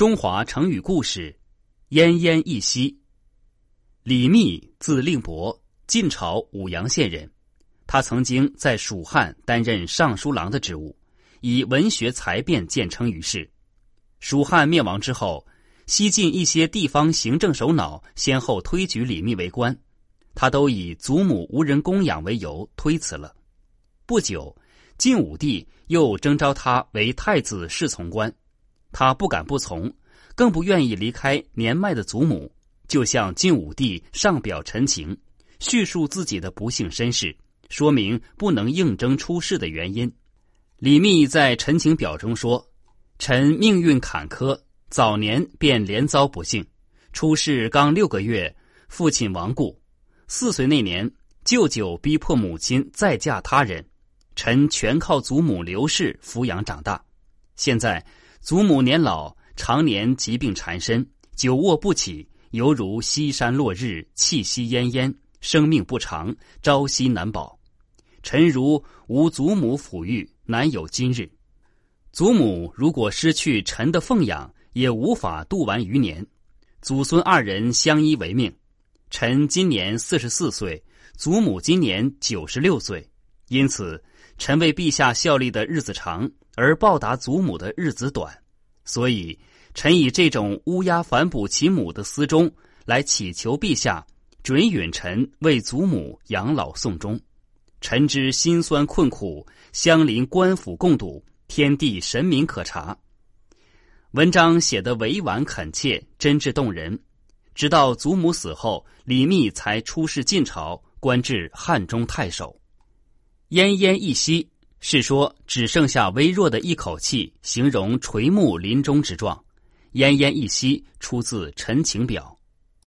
中华成语故事：奄奄一息。李密，字令伯，晋朝舞阳县人。他曾经在蜀汉担任尚书郎的职务，以文学才辩见称于世。蜀汉灭亡之后，西晋一些地方行政首脑先后推举李密为官，他都以祖母无人供养为由推辞了。不久，晋武帝又征召他为太子侍从官。他不敢不从，更不愿意离开年迈的祖母，就向晋武帝上表陈情，叙述自己的不幸身世，说明不能应征出仕的原因。李密在陈情表中说：“臣命运坎坷，早年便连遭不幸。出世刚六个月，父亲亡故；四岁那年，舅舅逼迫母亲再嫁他人，臣全靠祖母刘氏抚养长大。现在。”祖母年老，常年疾病缠身，久卧不起，犹如西山落日，气息奄奄，生命不长，朝夕难保。臣如无祖母抚育，难有今日。祖母如果失去臣的奉养，也无法度完余年。祖孙二人相依为命。臣今年四十四岁，祖母今年九十六岁，因此臣为陛下效力的日子长。而报答祖母的日子短，所以臣以这种乌鸦反哺其母的私忠来祈求陛下准允臣为祖母养老送终。臣之心酸困苦，相邻官府共睹，天地神明可察。文章写得委婉恳切，真挚动人。直到祖母死后，李密才出仕晋朝，官至汉中太守。奄奄一息。是说只剩下微弱的一口气，形容垂暮临终之状。奄奄一息，出自《陈情表》。